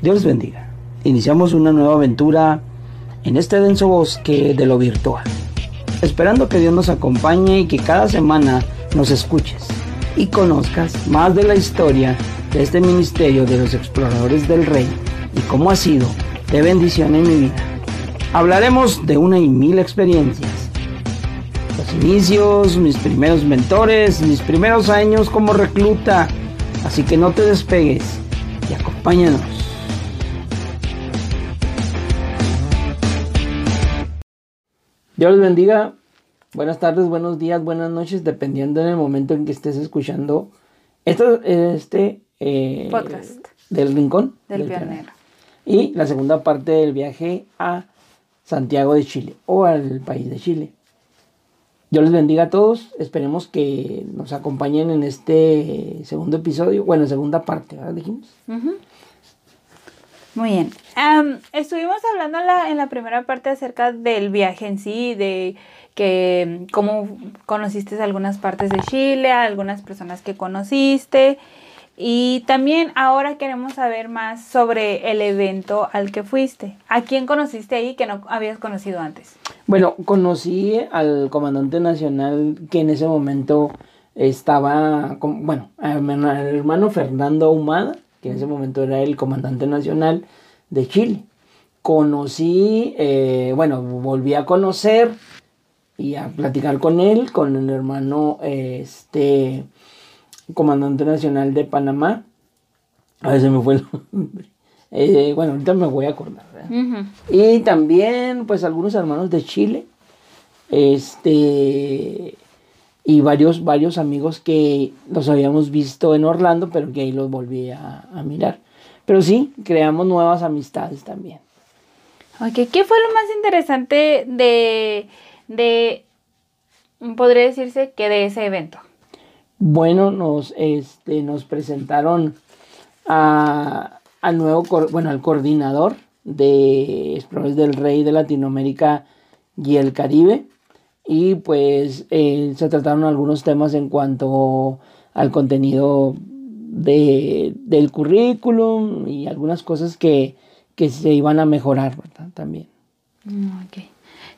Dios bendiga. Iniciamos una nueva aventura en este denso bosque de lo virtual. Esperando que Dios nos acompañe y que cada semana nos escuches y conozcas más de la historia de este ministerio de los exploradores del rey y cómo ha sido de bendición en mi vida. Hablaremos de una y mil experiencias. Los inicios, mis primeros mentores, mis primeros años como recluta. Así que no te despegues y acompáñanos. Dios les bendiga. Buenas tardes, buenos días, buenas noches, dependiendo del momento en que estés escuchando este eh, podcast del Rincón del, Pionero. Y la segunda parte del viaje a Santiago de Chile o al país de Chile. Dios les bendiga a todos. Esperemos que nos acompañen en este segundo episodio, bueno, segunda parte, ¿verdad? Dijimos. Muy bien. estuvimos hablando en la, primera parte acerca del viaje en sí, de que cómo conociste algunas partes de Chile, algunas personas que conociste. Y también ahora queremos saber más sobre el evento al que fuiste. ¿A quién conociste ahí que no habías conocido antes? Bueno, conocí al comandante nacional que en ese momento estaba, bueno, al hermano Fernando Ahumada que en ese momento era el comandante nacional de Chile. Conocí, eh, bueno, volví a conocer y a platicar con él, con el hermano, este, comandante nacional de Panamá. A veces me fue el nombre. Eh, bueno, ahorita me voy a acordar. Y también, pues, algunos hermanos de Chile. Este y varios, varios amigos que los habíamos visto en Orlando, pero que ahí los volví a, mirar. Pero sí, creamos nuevas amistades también. Ok, ¿qué fue lo más interesante de, de, podría decirse que de ese evento? Bueno, nos, este, nos presentaron a, al nuevo, bueno, al coordinador de Exploradores del Rey de Latinoamérica y el Caribe, y pues eh, se trataron algunos temas en cuanto al contenido de, del currículum y algunas cosas que, se iban a mejorar ¿verdad? también. Mm,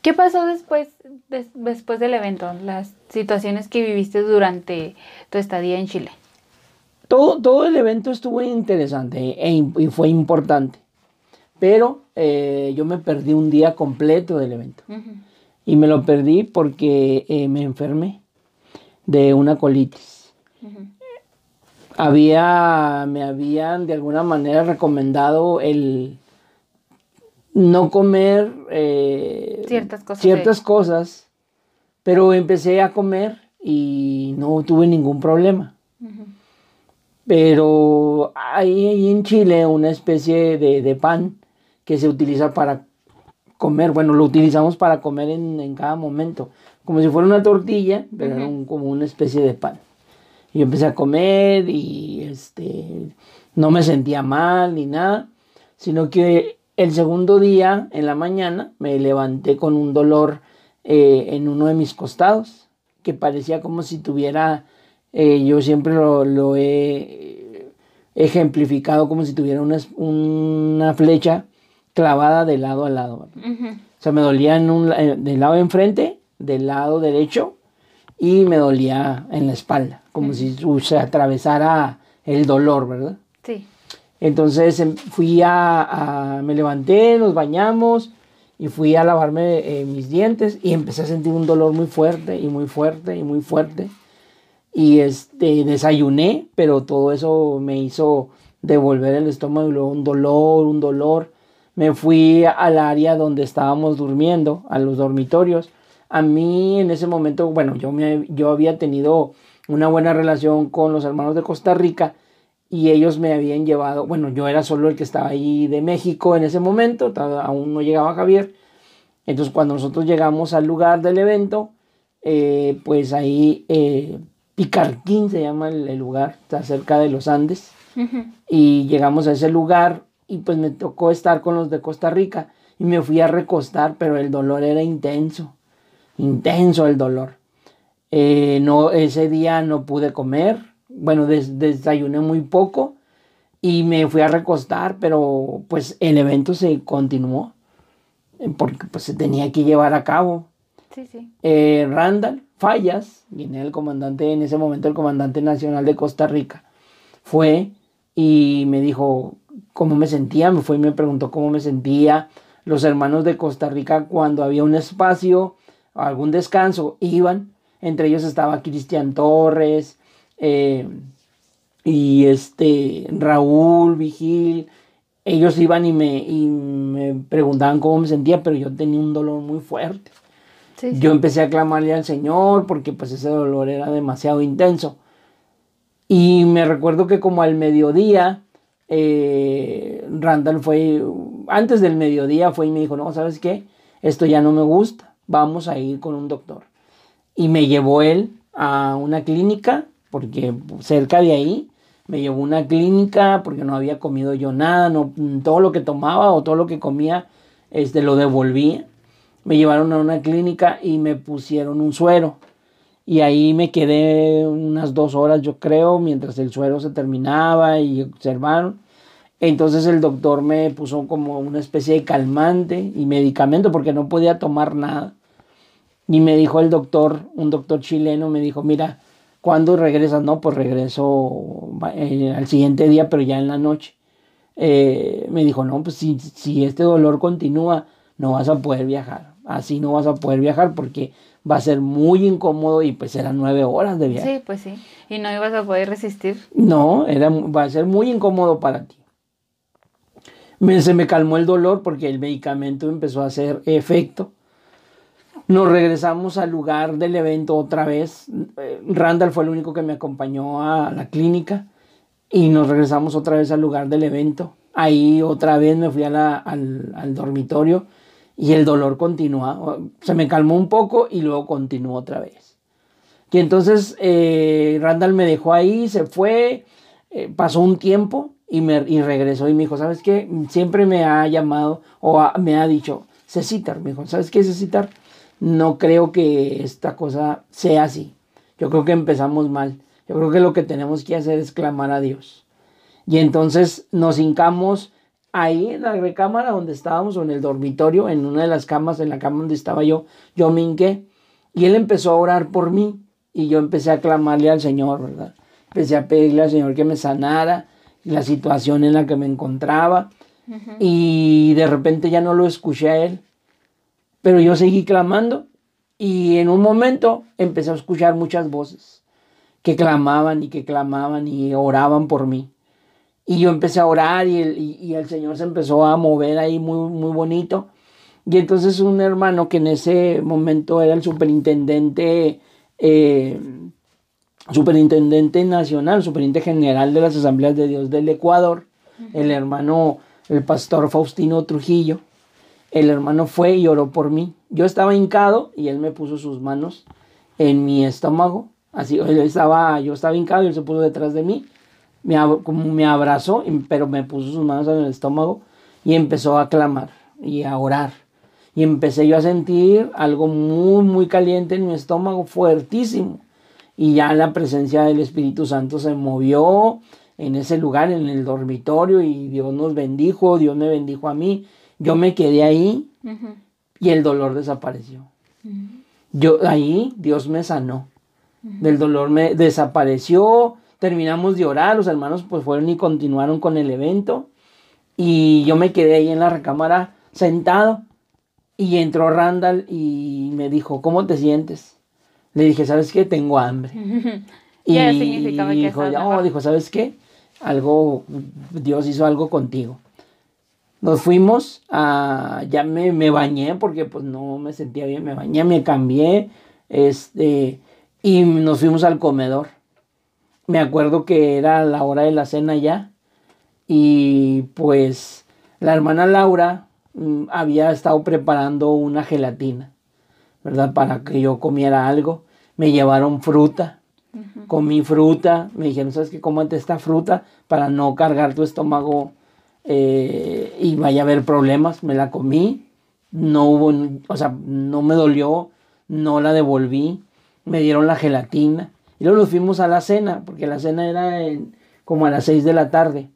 ¿Qué pasó después, después del evento? Las situaciones que viviste durante tu estadía en Chile. Todo, todo el evento estuvo interesante e, y fue importante, pero eh, yo me perdí un día completo del evento. Y me lo perdí porque eh, me enfermé de una colitis. Había, me habían de alguna manera recomendado el no comer eh, ciertas cosas. pero empecé a comer y no tuve ningún problema. Pero hay, en Chile una especie de, de pan que se utiliza para comer, bueno, lo utilizamos para comer en, cada momento, como si fuera una tortilla, pero era como una especie de pan. Y yo empecé a comer y este, no me sentía mal ni nada, sino que el segundo día, en la mañana, me levanté con un dolor eh, en uno de mis costados, que parecía como si tuviera, eh, yo siempre lo, he ejemplificado como si tuviera una, una flecha clavada de lado a lado. O sea, me dolía en un, eh, del lado de enfrente, del lado derecho, y me dolía en la espalda, como si se atravesara el dolor, ¿verdad? Sí. Entonces em, fui a, me levanté, nos bañamos y fui a lavarme eh, mis dientes y empecé a sentir un dolor muy fuerte y muy fuerte y muy fuerte. Y este, desayuné, pero todo eso me hizo devolver el estómago y luego un dolor, un dolor me fui al área donde estábamos durmiendo, a los dormitorios. A mí en ese momento, bueno, yo, me, yo había tenido una buena relación con los hermanos de Costa Rica y ellos me habían llevado, bueno, yo era solo el que estaba ahí de México en ese momento, aún no llegaba Javier. Entonces cuando nosotros llegamos al lugar del evento, eh, pues ahí eh, Picarquín se llama el, lugar, está cerca de los Andes. Y llegamos a ese lugar, y pues me tocó estar con los de Costa Rica y me fui a recostar, pero el dolor era intenso, intenso el dolor. Eh, no, ese día no pude comer, bueno, desayuné muy poco y me fui a recostar, pero pues el evento se continuó porque pues se tenía que llevar a cabo. Sí, sí. Eh, Randall Fallas, viene el comandante, en ese momento el comandante nacional de Costa Rica, fue y me dijo cómo me sentía, me fue y me preguntó cómo me sentía. Los hermanos de Costa Rica, cuando había un espacio, algún descanso, iban. Entre ellos estaba Cristian Torres eh, y este Raúl Vigil. Ellos iban y me, y me preguntaban cómo me sentía, pero yo tenía un dolor muy fuerte. Yo empecé a clamarle al Señor porque pues ese dolor era demasiado intenso. Y me recuerdo que como al mediodía, eh, Randall fue, antes del mediodía fue y me dijo, no, ¿sabes qué? Esto ya no me gusta, vamos a ir con un doctor. Y me llevó él a una clínica, porque cerca de ahí, me llevó una clínica porque no había comido yo nada, no, todo lo que tomaba o todo lo que comía, este, lo devolvía. Me llevaron a una clínica y me pusieron un suero. Y ahí me quedé unas dos horas, yo creo, mientras el suero se terminaba y observaron. Entonces el doctor me puso como una especie de calmante y medicamento porque no podía tomar nada. Y me dijo el doctor, un doctor chileno, me dijo, mira, ¿cuándo regresas? No, pues regreso eh, al siguiente día, pero ya en la noche. Eh, me dijo, no, pues si, si este dolor continúa, no vas a poder viajar. Así no vas a poder viajar porque va a ser muy incómodo y pues eran nueve horas de viaje. Sí, pues sí. Y no ibas a poder resistir. No, era, va a ser muy incómodo para ti. Me, se me calmó el dolor porque el medicamento empezó a hacer efecto. Nos regresamos al lugar del evento otra vez. Eh, Randall fue el único que me acompañó a la clínica y nos regresamos otra vez al lugar del evento. Ahí otra vez me fui al, al dormitorio y el dolor continúa. Se me calmó un poco y luego continuó otra vez. Y entonces eh, Randall me dejó ahí, se fue, eh, pasó un tiempo y, me, y regresó y me dijo, ¿sabes qué? Siempre me ha llamado o me ha dicho, Cecitar, me dijo, ¿sabes qué, Cecitar? No creo que esta cosa sea así. Yo creo que empezamos mal. Yo creo que lo que tenemos que hacer es clamar a Dios. Y entonces nos hincamos ahí en la recámara donde estábamos o en el dormitorio, en una de las camas, en la cama donde estaba yo, yo me hinqué y él empezó a orar por mí y yo empecé a clamarle al Señor, ¿verdad? Empecé a pedirle al Señor que me sanara la situación en la que me encontraba y de repente ya no lo escuché a él, pero yo seguí clamando y en un momento empecé a escuchar muchas voces que clamaban y que clamaban y oraban por mí. Y yo empecé a orar y el, y, el Señor se empezó a mover ahí muy, muy bonito. Y entonces un hermano que en ese momento era el superintendente, eh, superintendente nacional, superintendente general de las Asambleas de Dios del Ecuador, el hermano, el pastor Faustino Trujillo, el hermano fue y oró por mí. Yo estaba hincado y él me puso sus manos en mi estómago. Así, él estaba, yo estaba hincado y él se puso detrás de mí me, como me abrazó, pero me puso sus manos en el estómago y empezó a clamar y a orar. Y empecé yo a sentir algo muy, muy caliente en mi estómago, fuertísimo. Y ya la presencia del Espíritu Santo se movió en ese lugar, en el dormitorio, y Dios nos bendijo, Dios me bendijo a mí. Yo me quedé ahí y el dolor desapareció. Yo ahí Dios me sanó. Del dolor me desapareció, terminamos de orar, los hermanos pues fueron y continuaron con el evento y yo me quedé ahí en la recámara sentado y entró Randall y me dijo, ¿cómo te sientes? Le dije, ¿sabes qué? Tengo hambre. y dijo, oh", dijo, ¿sabes qué? Algo, Dios hizo algo contigo. Nos fuimos a, ya me, me bañé porque pues no me sentía bien, me bañé, me cambié, este, y nos fuimos al comedor me acuerdo que era la hora de la cena ya y pues la hermana Laura mm, había estado preparando una gelatina, ¿verdad? Para que yo comiera algo. Me llevaron fruta, comí fruta, me dijeron, ¿sabes qué? Cómate esta fruta para no cargar tu estómago eh, y vaya a haber problemas. Me la comí, no hubo, o sea, no me dolió, no la devolví, me dieron la gelatina y luego nos fuimos a la cena, porque la cena era como a las 6 de la tarde.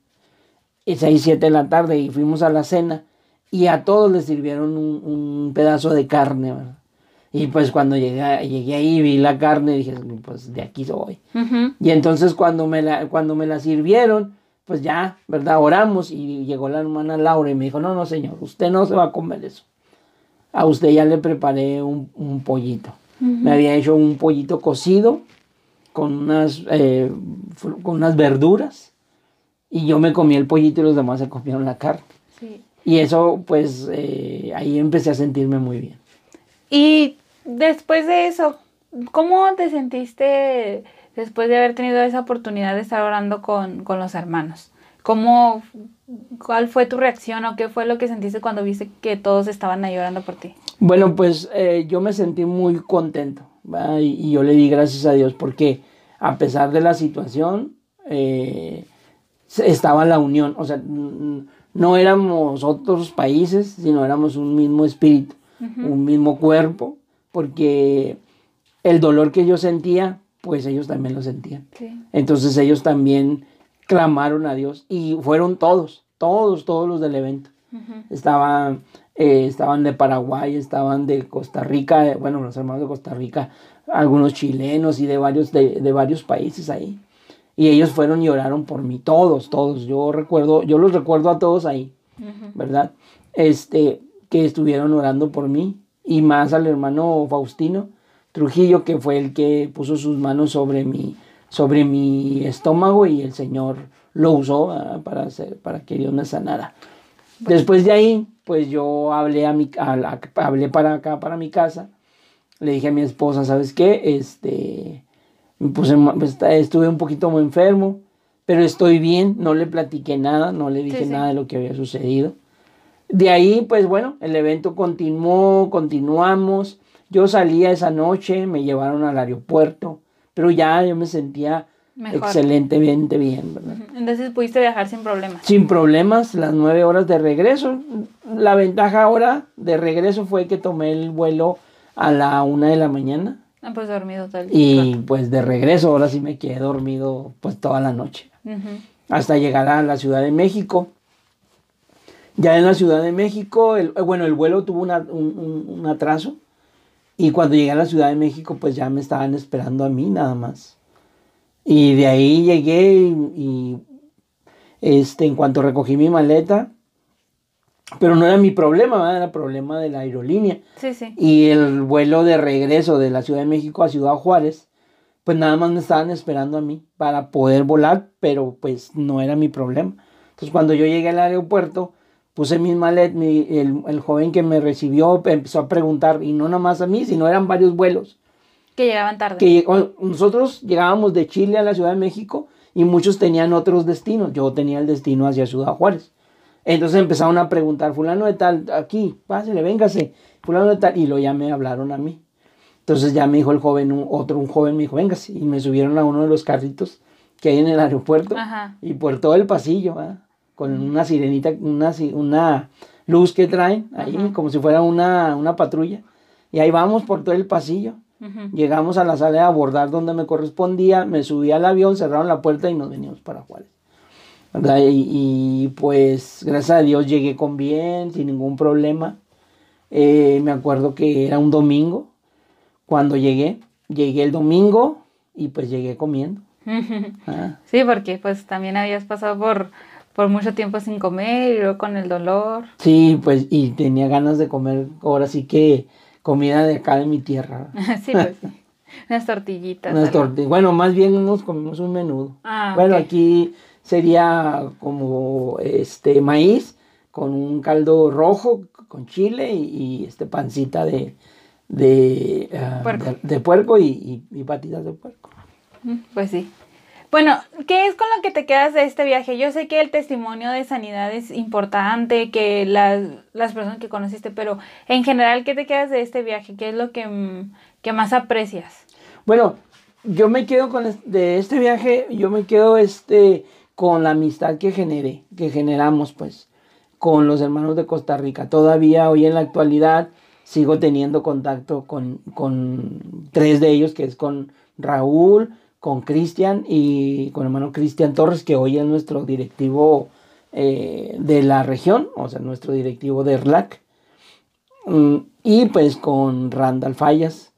6, 7 de la tarde y fuimos a la cena y a todos les sirvieron un, un pedazo de carne, ¿verdad? Y pues cuando llegué, llegué ahí vi la carne dije, pues de aquí soy. Ujú. Y entonces cuando me, la, cuando me la sirvieron, pues ya, ¿verdad? Oramos y llegó la hermana Laura y me dijo, no, no, señor, usted no se va a comer eso. A usted ya le preparé un, un pollito. Me había hecho un pollito cocido con unas, eh, con unas verduras y yo me comí el pollito y los demás se comieron la carne. Sí. Y eso, pues, eh, ahí empecé a sentirme muy bien. Y después de eso, ¿cómo te sentiste después de haber tenido esa oportunidad de estar orando con, con los hermanos? ¿Cómo, ¿Cuál fue tu reacción o qué fue lo que sentiste cuando viste que todos estaban ahí orando por ti? Bueno, pues eh, yo me sentí muy contento ¿va? y, y yo le di gracias a Dios porque a pesar de la situación eh, estaba la unión, o sea, no éramos otros países, sino éramos un mismo espíritu, un mismo cuerpo, porque el dolor que yo sentía, pues ellos también lo sentían. Sí. Entonces ellos también clamaron a Dios y fueron todos, todos, todos los del evento. Estaban, eh, estaban de Paraguay, estaban de Costa Rica, eh, bueno, los hermanos de Costa Rica, algunos chilenos y de varios, de, de varios países ahí. Y ellos fueron y oraron por mí, todos, todos. Yo recuerdo, yo los recuerdo a todos ahí, ¿verdad? Este, que estuvieron orando por mí. Y más al hermano Faustino Trujillo, que fue el que puso sus manos sobre mi, sobre mi estómago y el Señor lo usó ¿verdad? para, hacer, para que Dios me sanara. Después de ahí, pues yo hablé, a mi, a la- hablé para acá, para mi casa. Le dije a mi esposa, ¿sabes qué? Este, me puse ma- pues, esta- estuve un poquito muy enfermo, pero estoy bien. No le platiqué nada, no le dije sí. nada de lo que había sucedido. De ahí, pues bueno, el evento continuó, continuamos. Yo salía esa noche, me llevaron al aeropuerto, pero ya yo me sentía Mejor. excelentemente bien, ¿verdad? Entonces pudiste viajar sin problemas. Sin problemas, las nueve horas de regreso. La ventaja ahora de regreso fue que tomé el vuelo a la una de la mañana. Ah, pues dormido y pues de regreso ahora sí me quedé dormido pues toda la noche. Hasta llegar a la Ciudad de México. Ya en la Ciudad de México, el, eh, bueno, el vuelo tuvo una- un, un- un atraso. Y cuando llegué a la Ciudad de México pues ya me estaban esperando a mí nada más. Y de ahí llegué y, y, este, en cuanto recogí mi maleta, pero no era mi problema, ¿verdad? era problema de la aerolínea. Sí, sí. Y el vuelo de regreso de la Ciudad de México a Ciudad Juárez, pues nada más me estaban esperando a mí para poder volar, pero pues no era mi problema. Entonces cuando yo llegué al aeropuerto, puse mis maletas, mi- el, el joven que me recibió empezó a preguntar, y no nada más a mí, sino eran varios vuelos. Que llegaban tarde. Que nosotros llegábamos de Chile a la Ciudad de México y muchos tenían otros destinos. Yo tenía el destino hacia Ciudad Juárez. Entonces empezaron a preguntar, fulano de tal, aquí, pásele, véngase, fulano de tal, y lo ya me hablaron a mí. Entonces ya me dijo el joven, un- otro, un joven me dijo, véngase, y me subieron a uno de los carritos que hay en el aeropuerto Ajá. y por todo el pasillo, ¿verdad? con una sirenita, una, una luz que traen ahí, Ajá. como si fuera una, una patrulla. Y ahí vamos por todo el pasillo. Llegamos a la sala de abordar donde me correspondía, me subí al avión, cerraron la puerta y nos venimos para Juárez. ¿Verdad? Y, y, pues gracias a Dios llegué con bien, sin ningún problema. Eh, me acuerdo que era un domingo cuando llegué. Llegué el domingo y pues llegué comiendo. Ah, Sí, porque pues también habías pasado por, por mucho tiempo sin comer y luego con el dolor. Sí, pues y tenía ganas de comer ahora sí que comida de acá de mi tierra. sí, pues sí. Unas tortillitas. Unas algo. torti- bueno, más bien nos comimos un menudo. Ah, Bueno, aquí sería como este maíz con un caldo rojo con chile y, y, este pancita de de, ah, Puerco. de, de puerco y, y- y patitas de puerco. Mm, Pues sí. Bueno, ¿qué es con lo que te quedas de este viaje? Yo sé que el testimonio de sanidad es importante, que las, las personas que conociste, pero en general, ¿qué te quedas de este viaje? ¿Qué es lo que, que más aprecias? Bueno, yo me quedo con es- de este viaje, yo me quedo este con la amistad que generé, que generamos pues con los hermanos de Costa Rica. Todavía hoy en la actualidad sigo teniendo contacto con, con tres de ellos, que es con Raúl, con Cristian y con el hermano Cristian Torres, que hoy es nuestro directivo eh, de la región, o sea, nuestro directivo de ERLAC, mm, y pues con Randall Fallas.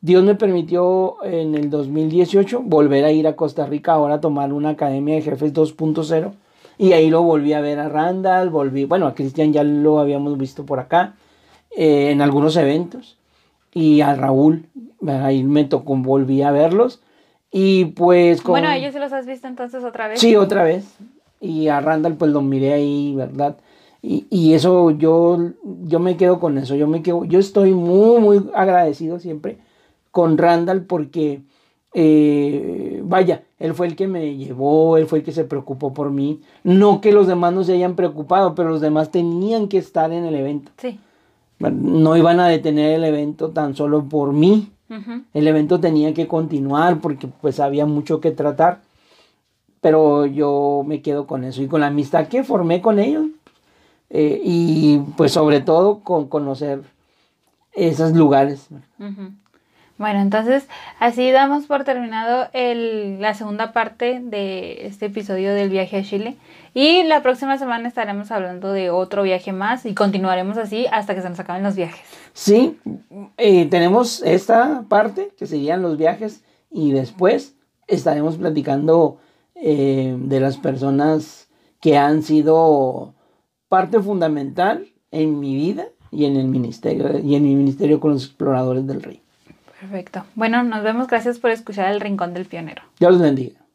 Dios me permitió en el 2018 volver a ir a Costa Rica ahora a tomar una academia de jefes 2.0 y ahí lo volví a ver a Randall, volví, bueno, a Cristian ya lo habíamos visto por acá eh, en algunos eventos y a Raúl, ahí me tocó, volví a verlos y pues... Con... Bueno, ellos se los has visto entonces otra vez. Sí, otra vez. Y a Randall pues lo miré ahí, ¿verdad? Y, y, eso yo, yo me quedo con eso, yo me quedo, yo estoy muy, muy agradecido siempre con Randall porque, eh, vaya, él fue el que me llevó, él fue el que se preocupó por mí. No que los demás no se hayan preocupado, pero los demás tenían que estar en el evento. Sí. No iban a detener el evento tan solo por mí. El evento tenía que continuar porque pues había mucho que tratar. Pero yo me quedo con eso y con la amistad que formé con ellos. Eh, y pues sobre todo con conocer esos lugares. Bueno, entonces así damos por terminado el, la segunda parte de este episodio del viaje a Chile. Y la próxima semana estaremos hablando de otro viaje más y continuaremos así hasta que se nos acaben los viajes. Sí, eh, tenemos esta parte que serían los viajes y después estaremos platicando eh, de las personas que han sido parte fundamental en mi vida y en el ministerio y en mi ministerio con los exploradores del rey. Perfecto. Bueno, nos vemos. Gracias por escuchar El Rincón del Pionero. Dios los bendiga.